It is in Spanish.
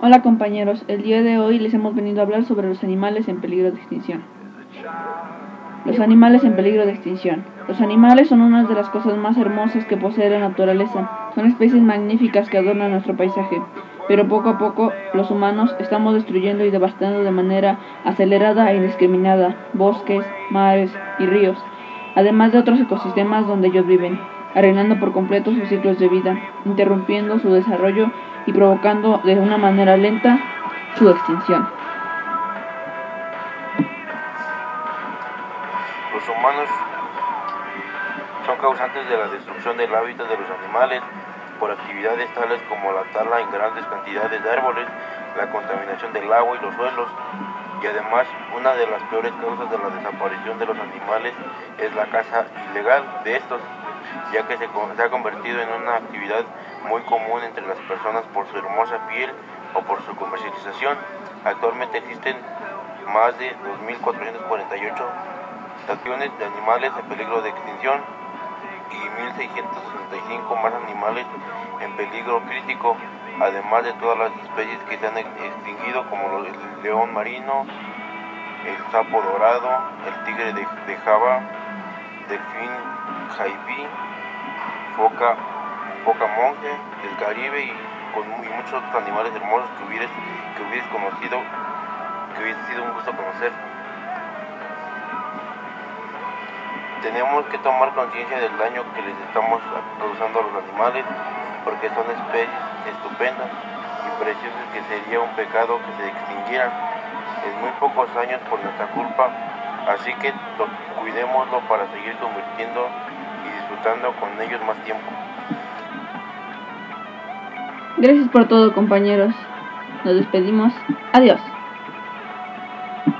Hola compañeros, el día de hoy les hemos venido a hablar sobre los animales en peligro de extinción. Los animales en peligro de extinción. Los animales son una de las cosas más hermosas que posee la naturaleza. Son especies magníficas que adornan nuestro paisaje. Pero poco a poco, los humanos estamos destruyendo y devastando de manera acelerada e indiscriminada bosques, mares y ríos, además de otros ecosistemas donde ellos viven, arruinando por completo sus ciclos de vida, interrumpiendo su desarrollo y provocando de una manera lenta su extinción. Los humanos son causantes de la destrucción del hábitat de los animales por actividades tales como la tala en grandes cantidades de árboles, la contaminación del agua y los suelos, y además una de las peores causas de la desaparición de los animales es la caza ilegal de estos, ya que se, ha convertido en una actividad muy común entre las personas por su hermosa piel o por su comercialización. Actualmente existen más de 2.448 estaciones de animales en peligro de extinción y 1.665 más animales en peligro crítico, además de todas las especies que se han extinguido como el león marino, el sapo dorado, el tigre de, de Java, delfín jaibí, foca Boca Monje, del Caribe y con muchos otros animales hermosos que hubieras, que hubieras conocido, que hubiese sido un gusto conocer. Tenemos que tomar conciencia del daño que les estamos causando a los animales porque son especies estupendas y preciosas que sería un pecado que se extinguieran en muy pocos años por nuestra culpa, así que cuidémoslo para seguir convirtiendo Gracias por todo compañeros. Nos despedimos. Adiós.